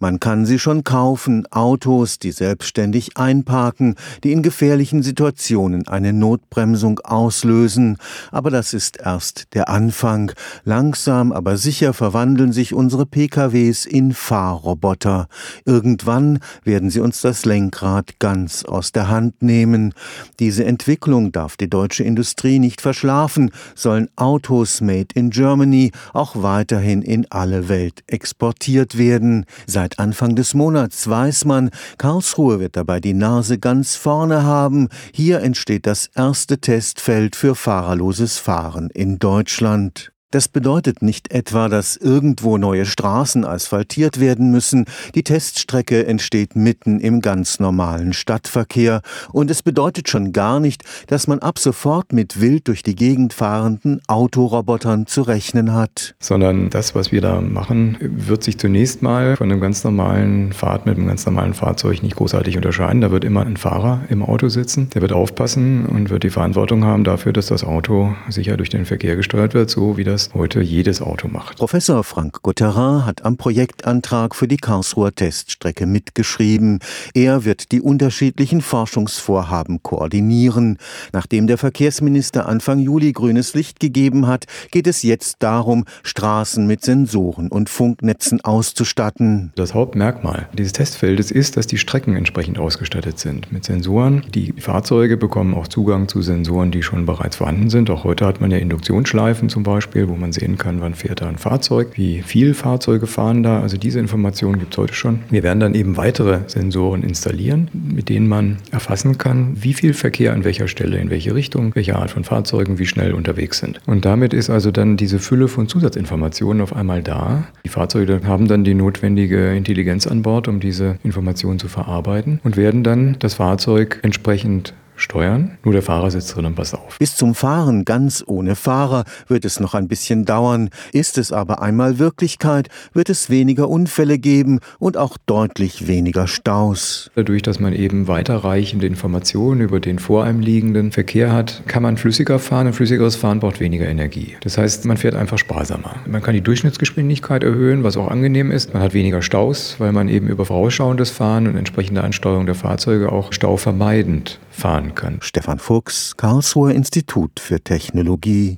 Man kann sie schon kaufen, Autos, die selbstständig einparken, die in gefährlichen Situationen eine Notbremsung auslösen. Aber das ist erst der Anfang. Langsam, aber sicher verwandeln sich unsere PKWs in Fahrroboter. Irgendwann werden sie uns das Lenkrad ganz aus der Hand nehmen. Diese Entwicklung darf die deutsche Industrie nicht verschlafen, sollen Autos made in Germany auch weiterhin in alle Welt exportiert werden. Seit Seit Anfang des Monats weiß man, Karlsruhe wird dabei die Nase ganz vorne haben. Hier entsteht das erste Testfeld für fahrerloses Fahren in Deutschland. Das bedeutet nicht etwa, dass irgendwo neue Straßen asphaltiert werden müssen. Die Teststrecke entsteht mitten im ganz normalen Stadtverkehr. Und es bedeutet schon gar nicht, dass man ab sofort mit wild durch die Gegend fahrenden Autorobotern zu rechnen hat. Sondern das, was wir da machen, wird sich zunächst mal von einem ganz normalen Fahrt mit einem ganz normalen Fahrzeug nicht großartig unterscheiden. Da wird immer ein Fahrer im Auto sitzen. Der wird aufpassen und wird die Verantwortung haben dafür, dass das Auto sicher durch den Verkehr gesteuert wird, so wie das das heute jedes Auto macht. Professor Frank Gotterin hat am Projektantrag für die Karlsruher Teststrecke mitgeschrieben. Er wird die unterschiedlichen Forschungsvorhaben koordinieren. Nachdem der Verkehrsminister Anfang Juli grünes Licht gegeben hat, geht es jetzt darum, Straßen mit Sensoren und Funknetzen auszustatten. Das Hauptmerkmal dieses Testfeldes ist, dass die Strecken entsprechend ausgestattet sind mit Sensoren. Die Fahrzeuge bekommen auch Zugang zu Sensoren, die schon bereits vorhanden sind. Auch heute hat man ja Induktionsschleifen zum Beispiel, wo man sehen kann, wann fährt da ein Fahrzeug, wie viel Fahrzeuge fahren da. Also diese Informationen gibt es heute schon. Wir werden dann eben weitere Sensoren installieren, mit denen man erfassen kann, wie viel Verkehr an welcher Stelle, in welche Richtung, welche Art von Fahrzeugen wie schnell unterwegs sind. Und damit ist also dann diese Fülle von Zusatzinformationen auf einmal da. Die Fahrzeuge haben dann die notwendige Intelligenz an Bord, um diese Informationen zu verarbeiten und werden dann das Fahrzeug entsprechend steuern. Nur der Fahrer sitzt drin und passt auf. Bis zum Fahren ganz ohne Fahrer wird es noch ein bisschen dauern. Ist es aber einmal Wirklichkeit, wird es weniger Unfälle geben und auch deutlich weniger Staus. Dadurch, dass man eben weiterreichende Informationen über den vor einem liegenden Verkehr hat, kann man flüssiger fahren. Ein flüssigeres Fahren braucht weniger Energie. Das heißt, man fährt einfach sparsamer. Man kann die Durchschnittsgeschwindigkeit erhöhen, was auch angenehm ist. Man hat weniger Staus, weil man eben über vorausschauendes Fahren und entsprechende Ansteuerung der Fahrzeuge auch stauvermeidend fahren kann. Stefan Fuchs, Karlsruher Institut für Technologie